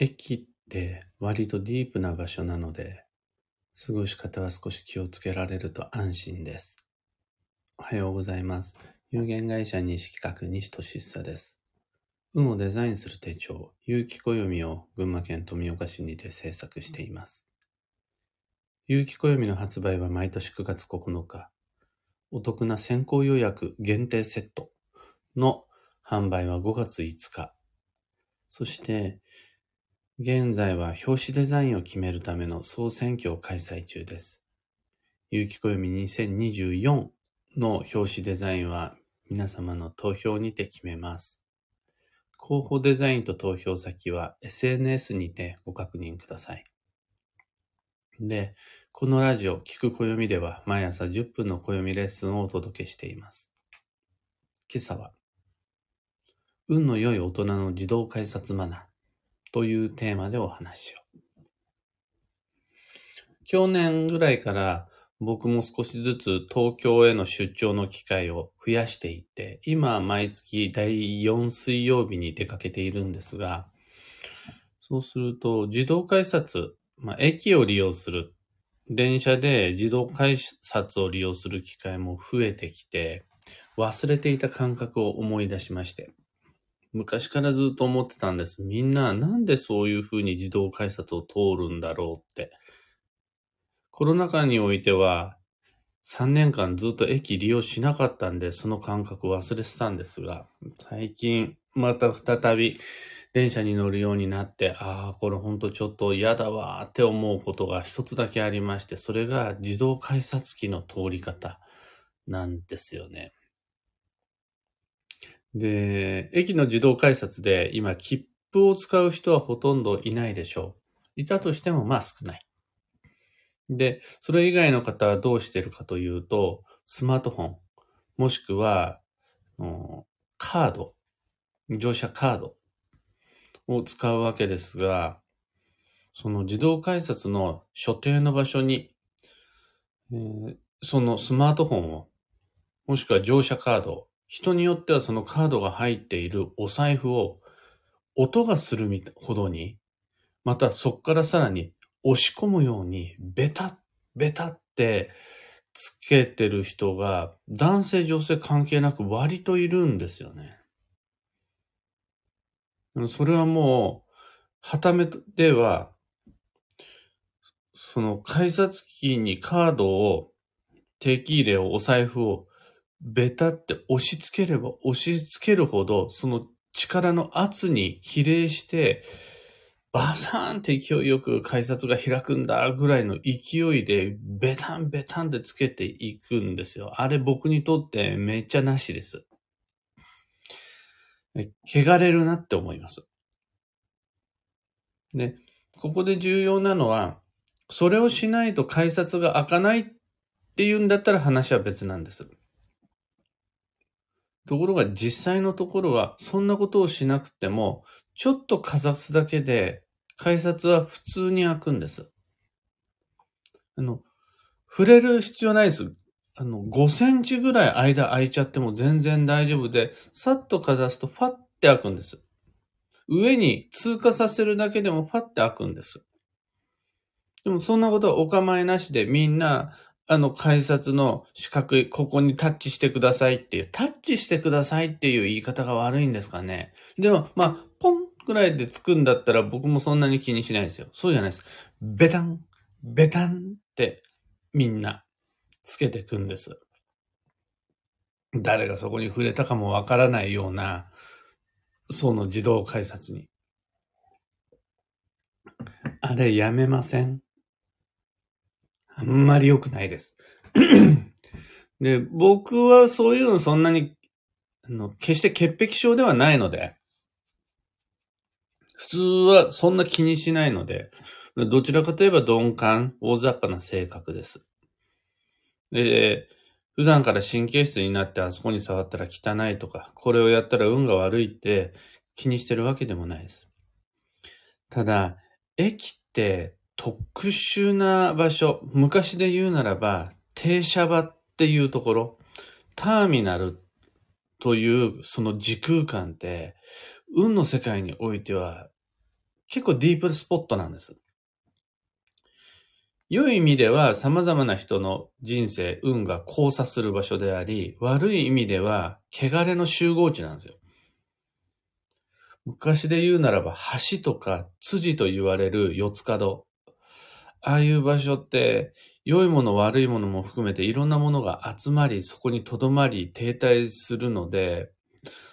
駅って割とディープな場所なので、過ごし方は少し気をつけられると安心です。おはようございます。有限会社西企画西俊久です。運をデザインする手帳、有機暦を群馬県富岡市にて制作しています。有機暦の発売は毎年9月9日。お得な先行予約限定セットの販売は5月5日。そして、現在は表紙デザインを決めるための総選挙を開催中です。有機暦2024の表紙デザインは皆様の投票にて決めます。候補デザインと投票先は SNS にてご確認ください。で、このラジオ、聞く暦では毎朝10分の暦レッスンをお届けしています。今朝は、運の良い大人の自動改札マナーというテーマでお話を。去年ぐらいから僕も少しずつ東京への出張の機会を増やしていって、今毎月第4水曜日に出かけているんですが、そうすると自動改札まあ、駅を利用する、電車で自動改札を利用する機会も増えてきて、忘れていた感覚を思い出しまして。昔からずっと思ってたんです。みんななんでそういうふうに自動改札を通るんだろうって。コロナ禍においては、3年間ずっと駅利用しなかったんで、その感覚忘れてたんですが、最近また再び電車に乗るようになって、ああ、これほんとちょっと嫌だわーって思うことが一つだけありまして、それが自動改札機の通り方なんですよね。で、駅の自動改札で今切符を使う人はほとんどいないでしょう。いたとしてもまあ少ない。で、それ以外の方はどうしてるかというと、スマートフォン、もしくは、カード、乗車カードを使うわけですが、その自動改札の所定の場所に、えー、そのスマートフォンを、もしくは乗車カードを、人によってはそのカードが入っているお財布を音がするほどに、またそこからさらに押し込むようにベタッ、ベタってつけてる人が男性女性関係なく割といるんですよね。それはもう、はためでは、その改札機にカードを、定期入れを、お財布を、ベタって押し付ければ押し付けるほど、その力の圧に比例して、バサーンって勢いよく改札が開くんだぐらいの勢いで、ベタンベタンでつけていくんですよ。あれ僕にとってめっちゃなしです。汚れるなって思います。で、ここで重要なのは、それをしないと改札が開かないっていうんだったら話は別なんです。ところが実際のところは、そんなことをしなくても、ちょっとかざすだけで、改札は普通に開くんです。あの、触れる必要ないです。あの、5センチぐらい間空いちゃっても全然大丈夫で、さっとかざすとファッて開くんです。上に通過させるだけでもファッて開くんです。でもそんなことはお構いなしでみんな、あの改札の四角い、ここにタッチしてくださいっていう、タッチしてくださいっていう言い方が悪いんですかね。でも、まあ、ポンぐらいでつくんだったら僕もそんなに気にしないですよ。そうじゃないです。ベタン、ベタンってみんなつけてくんです。誰がそこに触れたかもわからないような、その自動改札に。あれやめません？あんまり良くないです。で、僕はそういうのそんなに、あの、決して潔癖症ではないので、普通はそんな気にしないので、どちらかといえば鈍感、大雑把な性格です。で、普段から神経質になってあそこに触ったら汚いとか、これをやったら運が悪いって気にしてるわけでもないです。ただ、駅って特殊な場所、昔で言うならば、停車場っていうところ、ターミナルというその時空間って、運の世界においては結構ディープスポットなんです。良い意味では様々な人の人生、運が交差する場所であり、悪い意味では汚れの集合地なんですよ。昔で言うならば橋とか辻と言われる四つ角。ああいう場所って良いもの悪いものも含めていろんなものが集まり、そこに留まり停滞するので、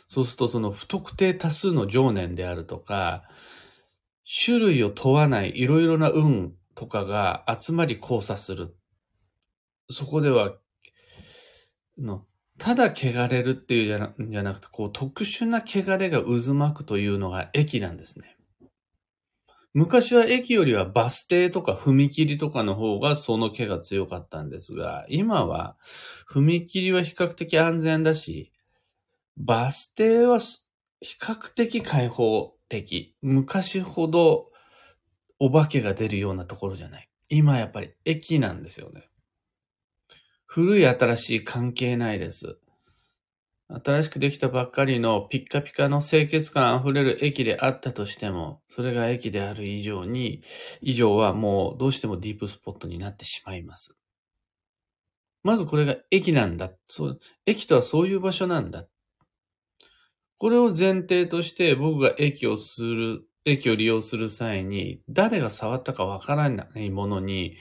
そうするとその不特定多数の情念であるとか、種類を問わないいろいろな運とかが集まり交差する。そこでは、のただ汚れるっていうじゃなくて、こう特殊な汚れが渦巻くというのが駅なんですね。昔は駅よりはバス停とか踏切とかの方がその毛が強かったんですが、今は踏切は比較的安全だし、バス停は比較的開放的。昔ほどお化けが出るようなところじゃない。今やっぱり駅なんですよね。古い新しい関係ないです。新しくできたばっかりのピッカピカの清潔感あふれる駅であったとしても、それが駅である以上に、以上はもうどうしてもディープスポットになってしまいます。まずこれが駅なんだ。そう、駅とはそういう場所なんだ。これを前提として僕が駅をする駅を利用する際に、誰が触ったかわからないものに、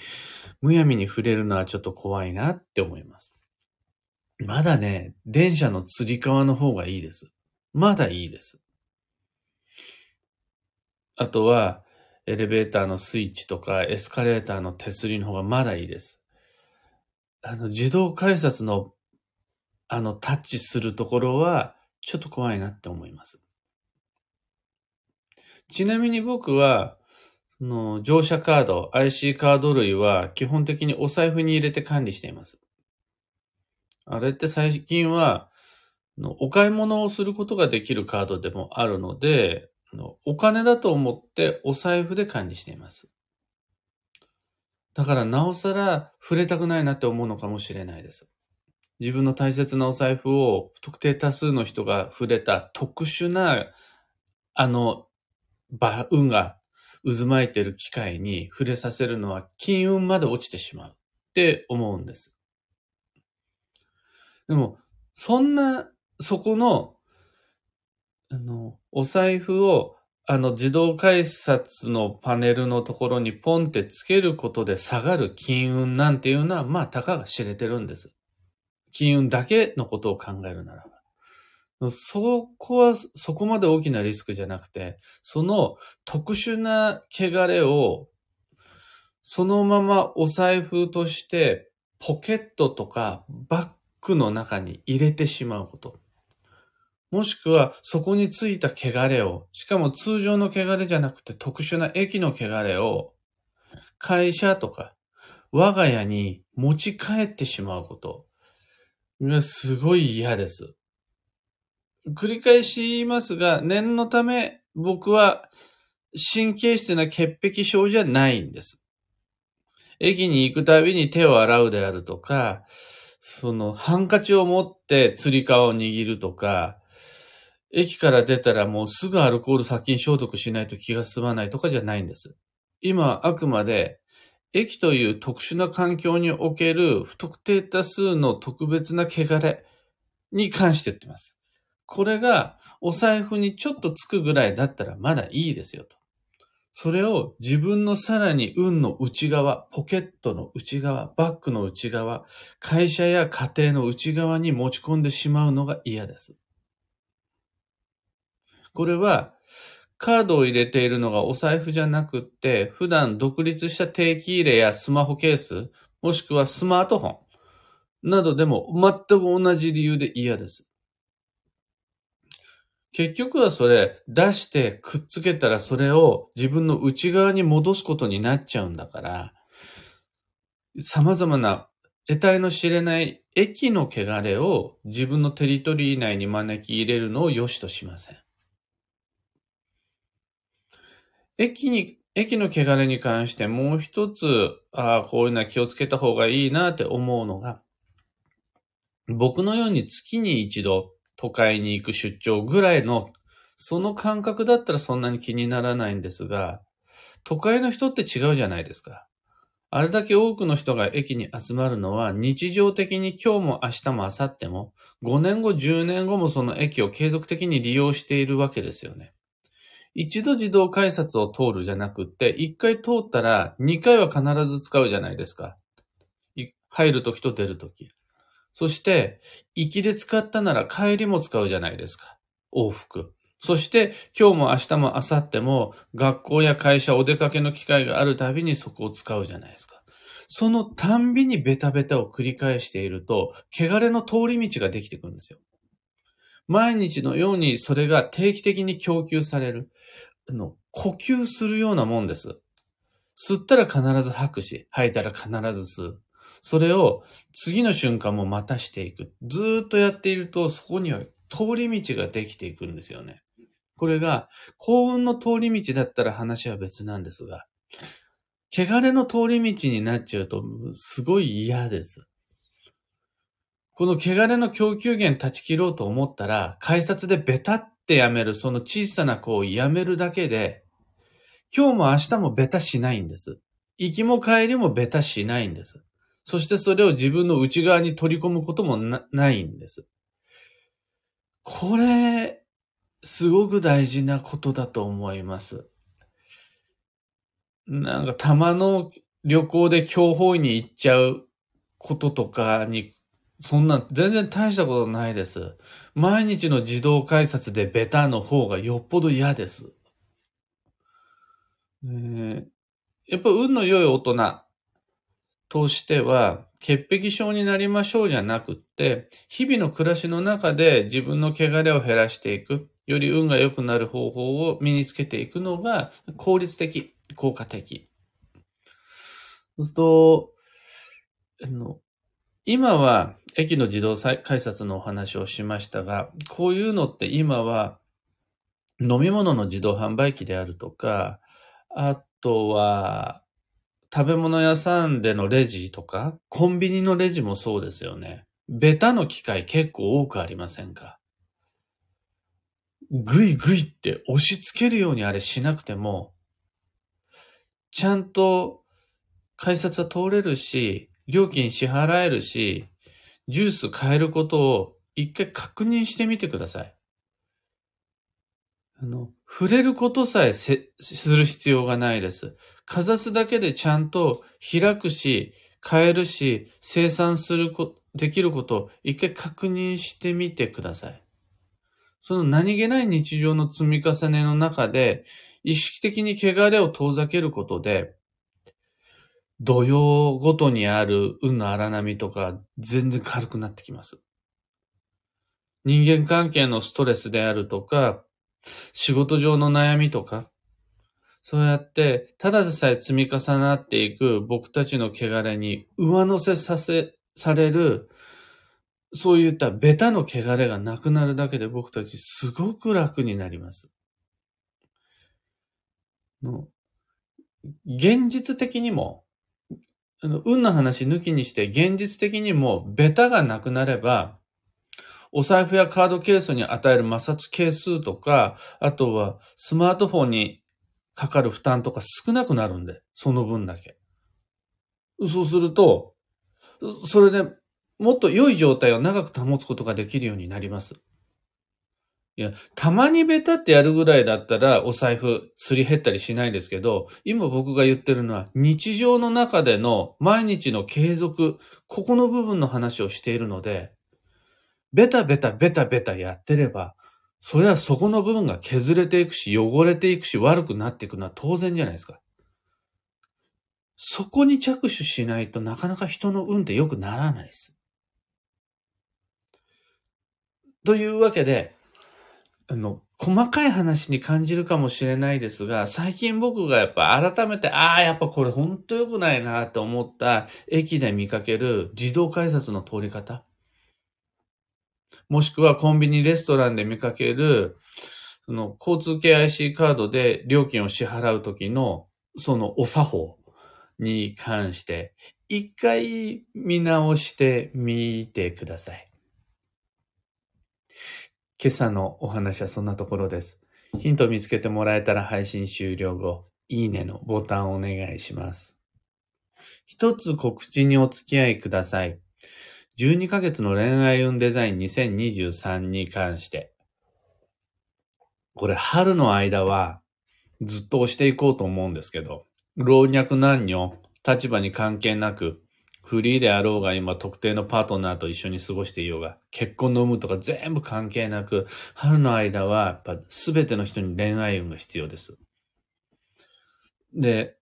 むやみに触れるのはちょっと怖いなって思います。まだね、電車の釣り革の方がいいです。まだいいです。あとは、エレベーターのスイッチとかエスカレーターの手すりの方がまだいいです。あの、自動改札の、あの、タッチするところは、ちょっと怖いなって思います。ちなみに僕は、の乗車カード、IC カード類は基本的にお財布に入れて管理しています。あれって最近は、お買い物をすることができるカードでもあるので、お金だと思ってお財布で管理しています。だからなおさら触れたくないなって思うのかもしれないです。自分の大切なお財布を不特定多数の人が触れた特殊な、あの、運が渦巻いてる機会に触れさせるのは金運まで落ちてしまうって思うんです。でも、そんな、そこの、あの、お財布を、あの、自動改札のパネルのところにポンってつけることで下がる金運なんていうのは、まあ、たかが知れてるんです。金運だけのことを考えるならば。そこは、そこまで大きなリスクじゃなくて、その特殊な汚れを、そのままお財布として、ポケットとかバッグの中に入れてしまうこと。もしくは、そこについた汚れを、しかも通常の汚れじゃなくて特殊な駅の汚れを、会社とか、我が家に持ち帰ってしまうことがすごい嫌です。繰り返し言いますが、念のため僕は神経質な潔癖症じゃないんです。駅に行くたびに手を洗うであるとか、そのハンカチを持って釣り革を握るとか、駅から出たらもうすぐアルコール殺菌消毒しないと気が済まないとかじゃないんです。今あくまで駅という特殊な環境における不特定多数の特別な汚れに関して言ってます。これがお財布にちょっとつくぐらいだったらまだいいですよと。それを自分のさらに運の内側、ポケットの内側、バッグの内側、会社や家庭の内側に持ち込んでしまうのが嫌です。これは、カードを入れているのがお財布じゃなくって、普段独立した定期入れやスマホケース、もしくはスマートフォンなどでも全く同じ理由で嫌です。結局はそれ出してくっつけたらそれを自分の内側に戻すことになっちゃうんだから、様々な得体の知れない駅の汚れを自分のテリトリー内に招き入れるのを良しとしません。駅に、駅の汚れに関してもう一つ、ああ、こういうのは気をつけた方がいいなって思うのが、僕のように月に一度都会に行く出張ぐらいのその感覚だったらそんなに気にならないんですが、都会の人って違うじゃないですか。あれだけ多くの人が駅に集まるのは日常的に今日も明日も明後日も5年後10年後もその駅を継続的に利用しているわけですよね。一度自動改札を通るじゃなくって、一回通ったら二回は必ず使うじゃないですか。入るときと出るとき。そして、行きで使ったなら帰りも使うじゃないですか。往復。そして、今日も明日も明後日も学校や会社お出かけの機会があるたびにそこを使うじゃないですか。そのたんびにベタベタを繰り返していると、汚れの通り道ができてくるんですよ。毎日のようにそれが定期的に供給される。あの、呼吸するようなもんです。吸ったら必ず吐くし、吐いたら必ず吸う。それを次の瞬間もまたしていく。ずっとやっていると、そこには通り道ができていくんですよね。これが幸運の通り道だったら話は別なんですが、汚れの通り道になっちゃうと、すごい嫌です。この汚れの供給源断ち切ろうと思ったら、改札でベタってやめる、その小さな行為やめるだけで、今日も明日もベタしないんです。行きも帰りもベタしないんです。そしてそれを自分の内側に取り込むこともないんです。これ、すごく大事なことだと思います。なんか、たまの旅行で強方位に行っちゃうこととかにそんな、全然大したことないです。毎日の自動改札でベタの方がよっぽど嫌です。えやっぱ運の良い大人としては、潔癖症になりましょうじゃなくって、日々の暮らしの中で自分の汚れを減らしていく、より運が良くなる方法を身につけていくのが効率的、効果的。そうすると、あの、今は駅の自動改札のお話をしましたが、こういうのって今は飲み物の自動販売機であるとか、あとは食べ物屋さんでのレジとか、コンビニのレジもそうですよね。ベタの機械結構多くありませんか？ぐいぐいって押し付けるようにあれしなくても、ちゃんと改札は通れるし、料金支払えるし、ジュース買えることを一回確認してみてください。あの、触れることさえする必要がないです。かざすだけでちゃんと開くし、買えるし、生産するこ、できることを一回確認してみてください。その何気ない日常の積み重ねの中で、意識的に汚れを遠ざけることで、土曜ごとにある運の荒波とか全然軽くなってきます。人間関係のストレスであるとか、仕事上の悩みとか、そうやって、ただでさえ積み重なっていく僕たちの汚れに上乗せさせ、される、そういったベタの汚れがなくなるだけで僕たちすごく楽になります。現実的にもあの、運の話抜きにして現実的にもベタがなくなれば、お財布やカードケースに与える摩擦係数とか、あとはスマートフォンにかかる負担とか少なくなるんで、その分だけ。そうすると、それでもっと良い状態を長く保つことができるようになります。いや、たまにベタってやるぐらいだったらお財布すり減ったりしないですけど、今僕が言ってるのは日常の中での毎日の継続、ここの部分の話をしているので、ベタベタベタベタやってれば、それはそこの部分が削れていくし、汚れていくし、悪くなっていくのは当然じゃないですか。そこに着手しないとなかなか人の運って良くならないです。というわけで、あの、細かい話に感じるかもしれないですが、最近僕がやっぱ改めて、ああ、やっぱこれほんと良くないなと思った駅で見かける自動改札の通り方。もしくはコンビニ、レストランで見かける、その交通系 IC カードで料金を支払うときの、そのお作法に関して、一回見直してみてください。今朝のお話はそんなところです。ヒント見つけてもらえたら配信終了後、いいねのボタンをお願いします。一つ告知にお付き合いください。12ヶ月の恋愛運デザイン2023に関して、これ春の間はずっと押していこうと思うんですけど、老若男女、立場に関係なく、フリーであろうが今特定のパートナーと一緒に過ごしていようが、結婚の有無とか全部関係なく、春の間はやっぱ全ての人に恋愛運が必要です。で、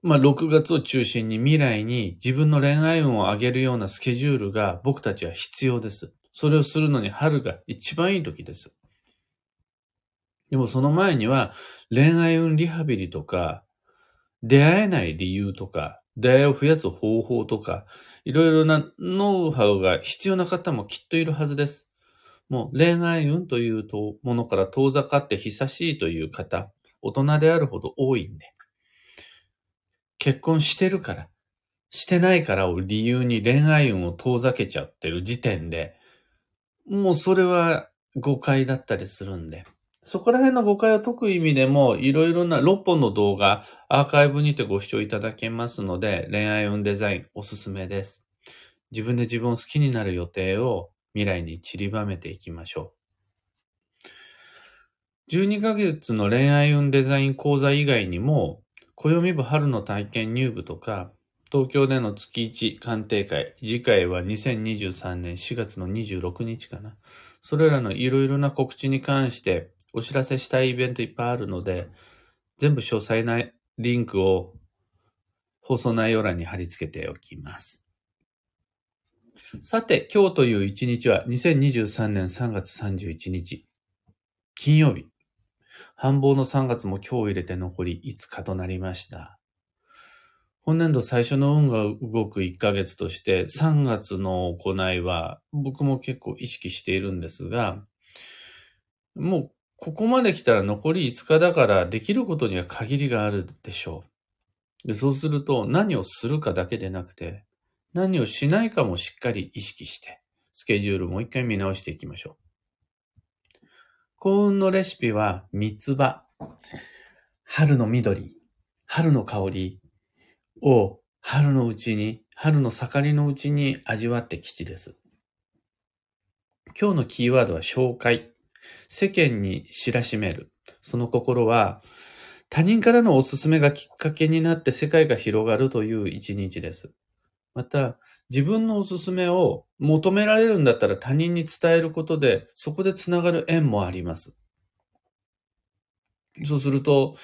まあ6月を中心に未来に自分の恋愛運を上げるようなスケジュールが僕たちは必要です。それをするのに春が一番いい時です。でもその前には恋愛運リハビリとか、出会えない理由とか、出会いを増やす方法とか、いろいろなノウハウが必要な方もきっといるはずです。もう恋愛運というものから遠ざかって久しいという方、大人であるほど多いんで。結婚してるから、してないからを理由に恋愛運を遠ざけちゃってる時点で、もうそれは誤解だったりするんで。そこら辺の誤解を解く意味でも、いろいろな6本の動画、アーカイブにてご視聴いただけますので、恋愛運デザインおすすめです。自分で自分を好きになる予定を未来に散りばめていきましょう。12ヶ月の恋愛運デザイン講座以外にも、暦部春の体験入部とか、東京での月1鑑定会、次回は2023年4月の26日かな。それらのいろいろな告知に関してお知らせしたいイベントいっぱいあるので、全部詳細なリンクを放送内容欄に貼り付けておきます。さて、今日という一日は2023年3月31日、金曜日。繁忙の3月も今日入れて残り5日となりました。本年度最初の運が動く1ヶ月として3月の行いは僕も結構意識しているんですが、もうここまで来たら残り5日だからできることには限りがあるでしょう。でそうすると何をするかだけでなくて何をしないかもしっかり意識してスケジュールもう一回見直していきましょう。幸運のレシピは三つ葉。春の緑、春の香りを春のうちに、春の盛りのうちに味わって吉です。今日のキーワードは紹介。世間に知らしめる。その心は、他人からのおすすめがきっかけになって世界が広がるという一日です。また、自分のおすすめを求められるんだったら他人に伝えることで、そこでつながる縁もあります。そうすると、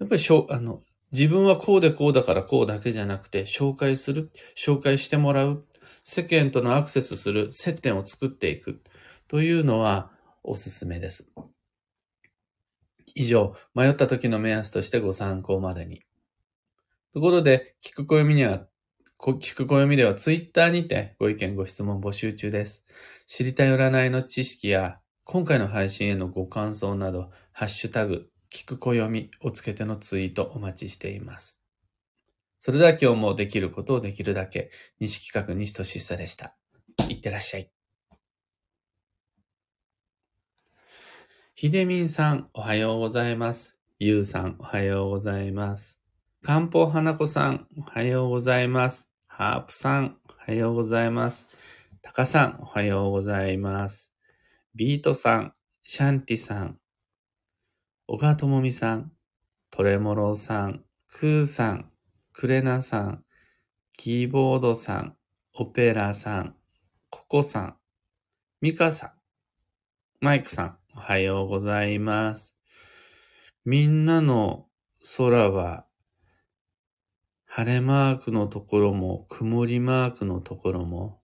やっぱりしょあの自分はこうでこうだからこうだけじゃなくて、紹介する、紹介してもらう、世間とのアクセスする接点を作っていくというのは、おすすめです。以上、迷った時の目安としてご参考までに。ところで、聞く暦には、聞く暦ではツイッターにてご意見ご質問募集中です。知りたい占いの知識や、今回の配信へのご感想など、ハッシュタグ、聞く暦をつけてのツイートお待ちしています。それでは今日もできることをできるだけ、西企画西俊久でした。いってらっしゃい。ひでみんさん、おはようございます。ゆうさん、おはようございます。かんぽうはなこさん、おはようございます。ハープさん、おはようございます。たかさん、おはようございます。ビートさん、シャンティさん、小川ともみさん、トレモロさん、クーさん、クレナさん、キーボードさん、オペラさん、ココさん、ミカさん、マイクさん、おはようございます。みんなの空は、晴れマークのところも、曇りマークのところも、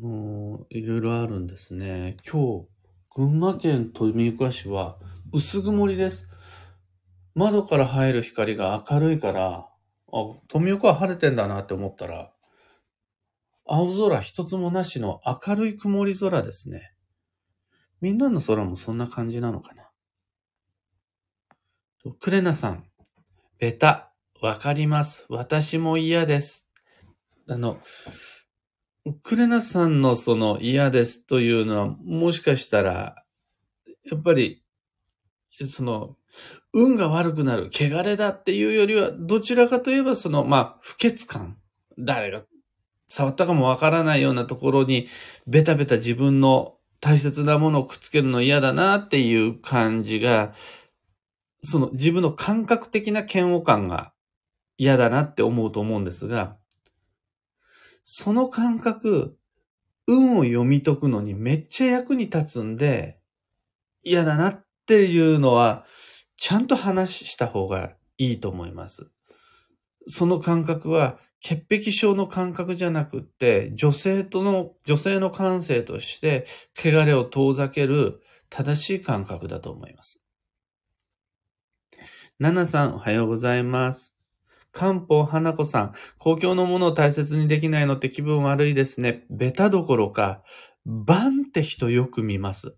もう、いろいろあるんですね。今日、群馬県富岡市は薄曇りです。窓から入る光が明るいから、あ、富岡は晴れてんだなって思ったら、青空一つもなしの明るい曇り空ですね。みんなの空もそんな感じなのかな。クレナさん、ベタ、わかります。私も嫌です。あの、クレナさんのその嫌ですというのは、もしかしたら、やっぱり、その、運が悪くなる、汚れだっていうよりは、どちらかといえば、その、まあ、不潔感。誰が触ったかもわからないようなところに、ベタベタ自分の大切なものをくっつけるの嫌だなっていう感じが、その自分の感覚的な嫌悪感が嫌だなって思うと思うんですが、その感覚、運を読み解くのにめっちゃ役に立つんで、嫌だなっていうのは、ちゃんと話した方がいいと思います。その感覚は、潔癖症の感覚じゃなくって、女性との、女性の感性として、汚れを遠ざける正しい感覚だと思います。ナナさん、おはようございます。漢方花子さん、公共のものを大切にできないのって気分悪いですね。ベタどころか、バンって人よく見ます。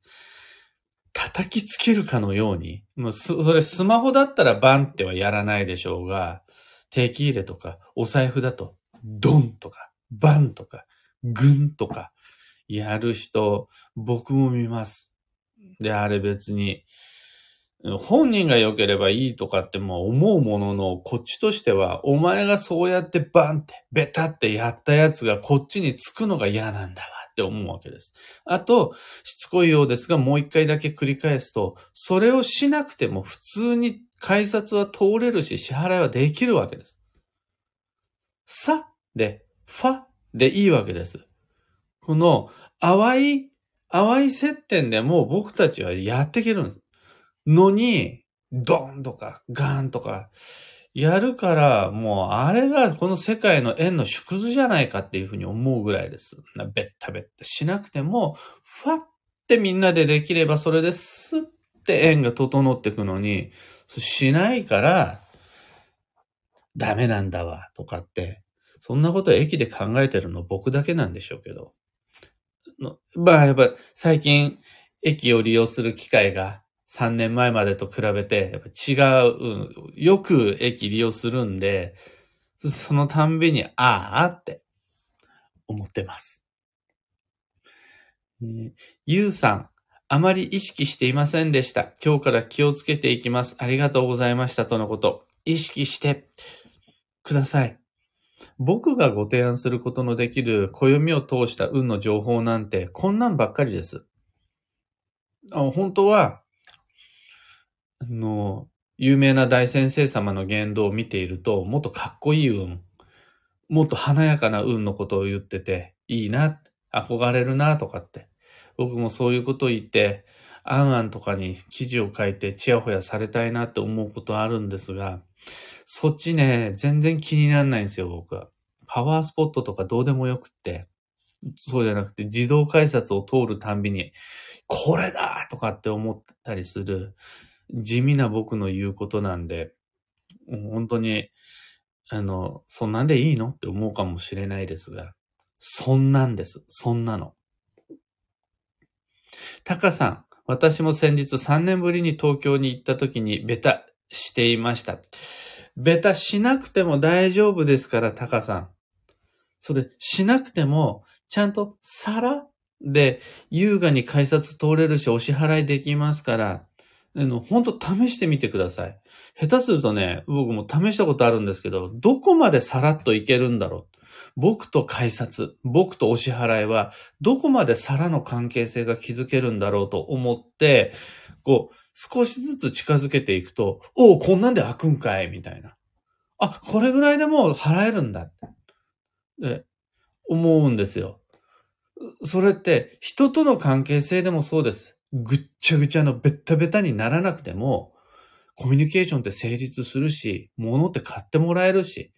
叩きつけるかのように、もうそれスマホだったらバンってはやらないでしょうが、定期入れとか、お財布だと、ドンとか、バンとか、グンとか、やる人、僕も見ます。で、あれ別に、本人が良ければいいとかっても思うものの、こっちとしては、お前がそうやってバンって、ベタってやったやつがこっちにつくのが嫌なんだわって思うわけです。あと、しつこいようですが、もう一回だけ繰り返すと、それをしなくても普通に改札は通れるし、支払いはできるわけです。さで、ファでいいわけです。この淡い、淡い接点でも僕たちはやっていけるんです。のに、ドンとかガンとか、やるから、もうあれがこの世界の円の縮図じゃないかっていうふうに思うぐらいです。ベッタベッタしなくても、ファってみんなでできればそれですって円が整っていくのに、しないから、ダメなんだわ、とかって、そんなこと駅で考えてるの僕だけなんでしょうけど。まあ、やっぱ最近、駅を利用する機会が3年前までと比べて、やっぱ違う、よく駅利用するんで、そのたんびに、ああって思ってます。ゆうさん、あまり意識していませんでした。今日から気をつけていきます。ありがとうございました。とのこと。意識してください。僕がご提案することのできる暦を通した運の情報なんて、こんなんばっかりです。本当は、の、有名な大先生様の言動を見ていると、もっとかっこいい運、もっと華やかな運のことを言ってて、いいな、憧れるな、とかって僕もそういうことを言って、あんあんとかに記事を書いてチヤホヤされたいなって思うことあるんですが、そっちね、全然気にならないんですよ、僕は。パワースポットとかどうでもよくって。そうじゃなくて、自動改札を通るたんびに、これだとかって思ったりする、地味な僕の言うことなんで、本当に、あの、そんなんでいいのって思うかもしれないですが、そんなんです。そんなの。タカさん、私も先日3年ぶりに東京に行った時にベタしていました。ベタしなくても大丈夫ですから、タカさん。それ、しなくても、ちゃんと皿で優雅に改札通れるし、お支払いできますから、あの、本当試してみてください。下手するとね、僕も試したことあるんですけど、どこまでさらっといけるんだろう。僕と改札、僕とお支払いは、どこまで皿の関係性が築けるんだろうと思って、こう、少しずつ近づけていくと、おお、こんなんで開くんかいみたいな。あ、これぐらいでもう払えるんだ。って思うんですよ。それって、人との関係性でもそうです。ぐっちゃぐちゃのベッタベタにならなくても、コミュニケーションって成立するし、物って買ってもらえるし、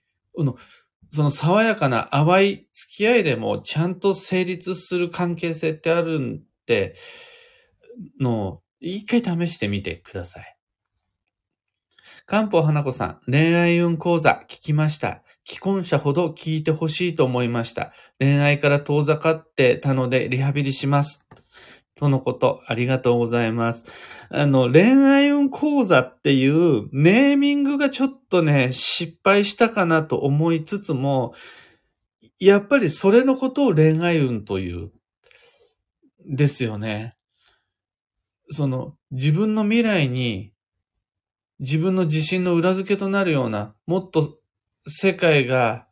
その爽やかな淡い付き合いでもちゃんと成立する関係性ってあるんで、の、一回試してみてください。漢方花子さん、恋愛運講座聞きました。既婚者ほど聞いてほしいと思いました。恋愛から遠ざかってたのでリハビリします。とのこと、ありがとうございます。あの、恋愛運講座っていうネーミングがちょっとね、失敗したかなと思いつつも、やっぱりそれのことを恋愛運という、ですよね。その自分の未来に自分の自信の裏付けとなるような、もっと世界が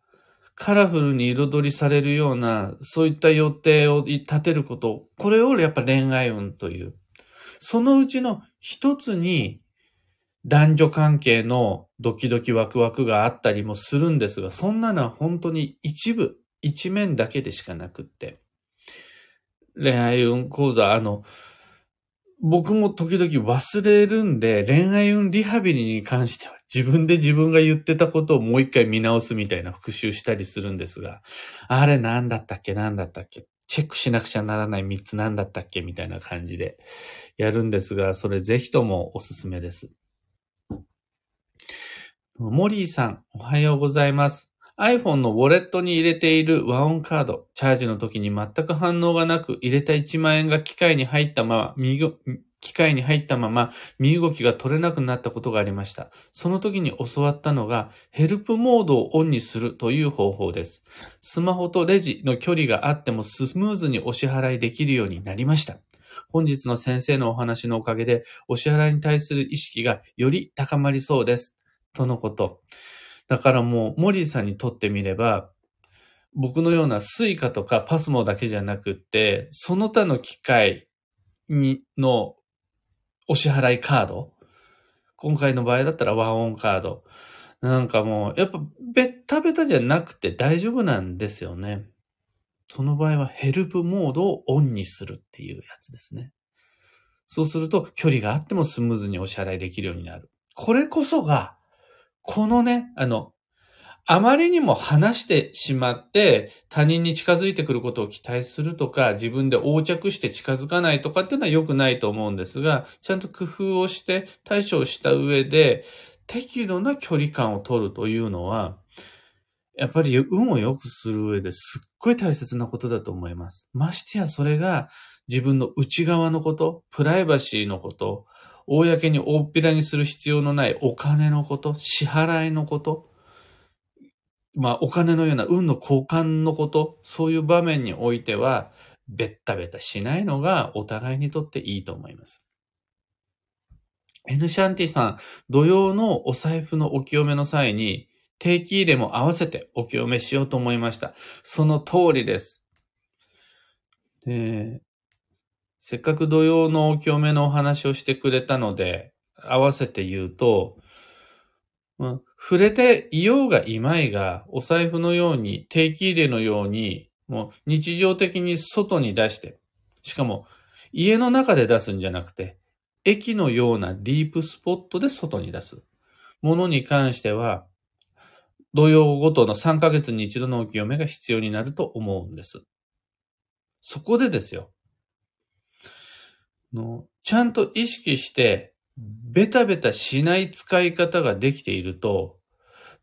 カラフルに彩りされるような、そういった予定を立てること、これをやっぱ恋愛運という。そのうちの一つに男女関係のドキドキワクワクがあったりもするんですが、そんなのは本当に一部、一面だけでしかなくって。恋愛運講座、あの、僕も時々忘れるんで、恋愛運リハビリに関しては自分で自分が言ってたことをもう一回見直すみたいな復習したりするんですが、あれ何だったっけ何だったっけチェックしなくちゃならない3つ何だったっけみたいな感じでやるんですが、それぜひともおすすめです。モリーさん、おはようございます。iPhone のウォレットに入れている和音カード、チャージの時に全く反応がなく、入れた1万円が機械に入ったまま、機械に入ったまま身動きが取れなくなったことがありました。その時に教わったのが、ヘルプモードをオンにするという方法です。スマホとレジの距離があってもスムーズにお支払いできるようになりました。本日の先生のお話のおかげで、お支払いに対する意識がより高まりそうです。とのこと。だからもう、モリーさんにとってみれば、僕のような Suica とか PASMO だけじゃなくって、その他の機械に、のお支払いカード。今回の場合だったらワンオンカード。なんかもう、やっぱベッタベタじゃなくて大丈夫なんですよね。その場合はヘルプモードをオンにするっていうやつですね。そうすると距離があってもスムーズにお支払いできるようになる。これこそがこのね、あの、あまりにも話してしまって他人に近づいてくることを期待するとか自分で横着して近づかないとかっていうのは良くないと思うんですが、ちゃんと工夫をして対処をした上で適度な距離感を取るというのは、やっぱり運を良くする上ですっごい大切なことだと思います。ましてやそれが自分の内側のこと、プライバシーのこと、公に大っぴらにする必要のないお金のこと、支払いのこと、まあお金のような運の交換のこと、そういう場面においては、ベッタベタしないのがお互いにとっていいと思います。N シャンティさん、土曜のお財布のお清めの際に、定期入れも合わせてお清めしようと思いました。その通りです。せっかく土曜のお清めのお話をしてくれたので、合わせて言うと、まあ、触れていようがいまいが、お財布のように、定期入れのように、もう日常的に外に出して、しかも家の中で出すんじゃなくて、駅のようなディープスポットで外に出すものに関しては、土曜ごとの3ヶ月に一度のお清めが必要になると思うんです。そこでですよ。のちゃんと意識して、ベタベタしない使い方ができていると、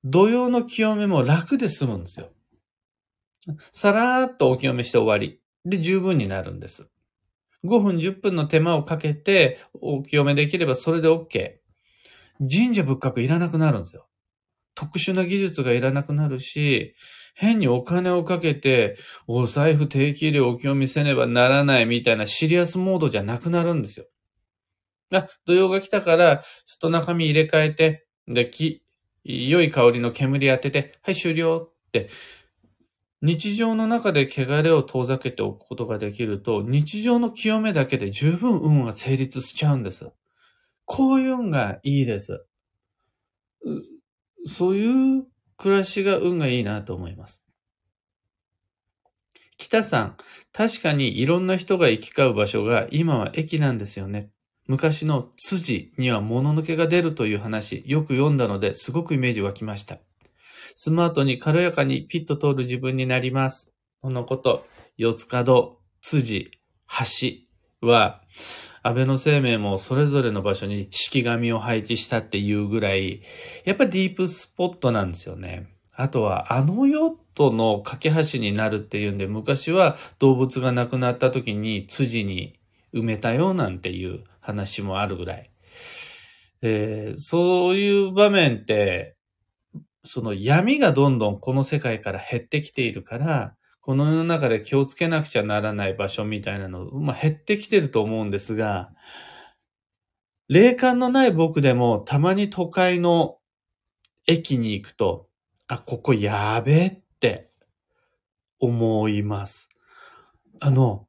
土曜の清めも楽で済むんですよ。さらーっとお清めして終わり。で、十分になるんです。5分、10分の手間をかけてお清めできればそれで OK。神社仏閣いらなくなるんですよ。特殊な技術がいらなくなるし、変にお金をかけて、お財布定期入れ置きを見せねばならないみたいなシリアスモードじゃなくなるんですよ。あ、土曜が来たから、ちょっと中身入れ替えて、で、き、良い香りの煙当てて、はい、終了って、日常の中で汚れを遠ざけておくことができると、日常の清めだけで十分運が成立しちゃうんです。こういう運がいいです。そういう暮らしが運がいいなと思います。北さん、確かにいろんな人が行き交う場所が今は駅なんですよね。昔の辻には物抜けが出るという話、よく読んだのですごくイメージ湧きました。スマートに軽やかにピッと通る自分になります。このこと、四つ角、辻、橋は、安倍の生命もそれぞれの場所に式紙を配置したっていうぐらい、やっぱディープスポットなんですよね。あとは、あのヨットの架け橋になるっていうんで、昔は動物が亡くなった時に辻に埋めたよなんていう話もあるぐらい。え、そういう場面って、その闇がどんどんこの世界から減ってきているから、この世の中で気をつけなくちゃならない場所みたいなの、まあ、減ってきてると思うんですが、霊感のない僕でもたまに都会の駅に行くと、あ、ここやべえって思います。あの、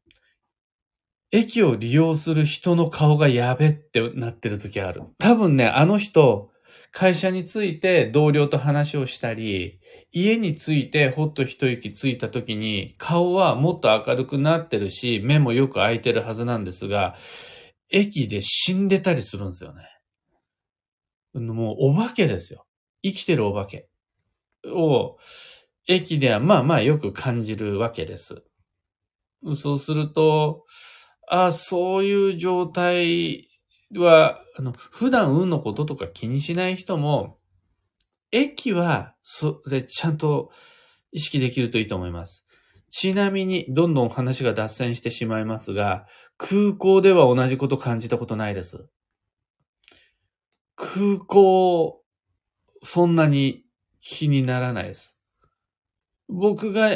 駅を利用する人の顔がやべってなってる時ある。多分ね、あの人、会社について同僚と話をしたり、家についてほっと一息ついた時に、顔はもっと明るくなってるし、目もよく開いてるはずなんですが、駅で死んでたりするんですよね。もうお化けですよ。生きてるお化けを、駅ではまあまあよく感じるわけです。そうすると、あそういう状態は、あの、普段運のこととか気にしない人も、駅は、それちゃんと意識できるといいと思います。ちなみに、どんどん話が脱線してしまいますが、空港では同じこと感じたことないです。空港、そんなに気にならないです。僕が、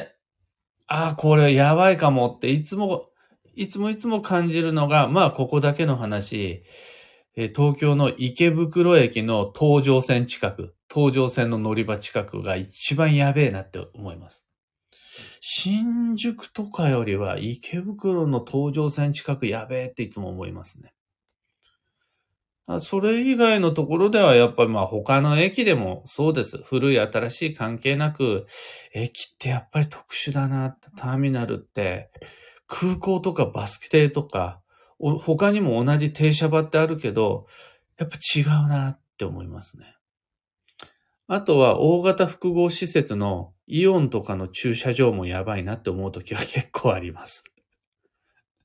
ああ、これやばいかもっていつもいつもいつも感じるのが、まあ、ここだけの話、え東京の池袋駅の東上線近く、東上線の乗り場近くが一番やべえなって思います。新宿とかよりは池袋の東上線近くやべえっていつも思いますね。それ以外のところではやっぱりまあ他の駅でもそうです。古い新しい関係なく、駅ってやっぱり特殊だな、ターミナルって。空港とかバス停とか、他にも同じ停車場ってあるけど、やっぱ違うなって思いますね。あとは大型複合施設のイオンとかの駐車場もやばいなって思うときは結構あります。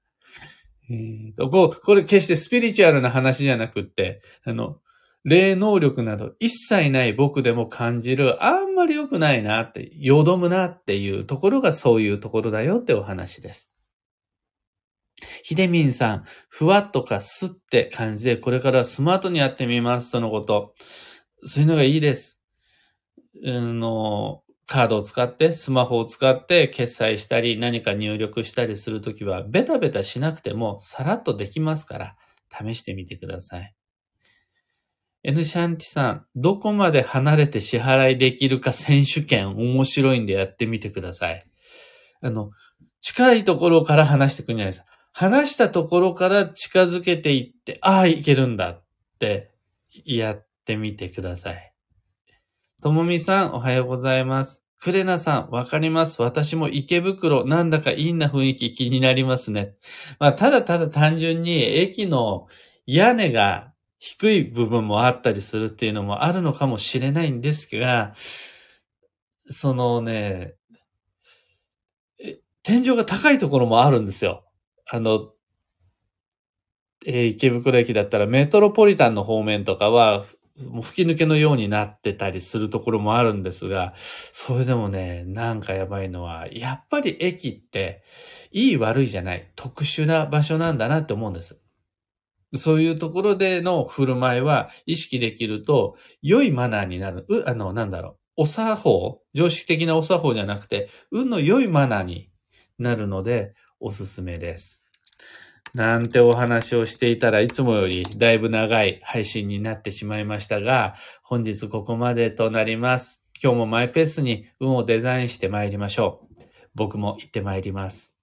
えーと、ここれ決してスピリチュアルな話じゃなくって、あの、霊能力など一切ない僕でも感じる、あんまり良くないなって、よどむなっていうところがそういうところだよってお話です。ひでみんさん、ふわっとかすって感じで、これからスマートにやってみますとのこと。そういうのがいいです。あの、カードを使って、スマホを使って決済したり、何か入力したりするときは、ベタベタしなくても、さらっとできますから、試してみてください。N シャンティさん、どこまで離れて支払いできるか選手権面白いんでやってみてください。あの、近いところから話してくんじゃないですか。話したところから近づけていって、ああ、いけるんだってやってみてください。ともみさん、おはようございます。クレナさん、わかります。私も池袋、なんだかいいな雰囲気気になりますね。まあ、ただただ単純に駅の屋根が低い部分もあったりするっていうのもあるのかもしれないんですが、そのね、天井が高いところもあるんですよ。あの、えー、池袋駅だったらメトロポリタンの方面とかは、もう吹き抜けのようになってたりするところもあるんですが、それでもね、なんかやばいのは、やっぱり駅って、いい悪いじゃない、特殊な場所なんだなって思うんです。そういうところでの振る舞いは意識できると、良いマナーになる。う、あの、なんだろう。お作法、常識的なお作法じゃなくて、運の良いマナーになるので、おすすめです。なんてお話をしていたらいつもよりだいぶ長い配信になってしまいましたが、本日ここまでとなります。今日もマイペースに運をデザインして参りましょう。僕も行って参ります。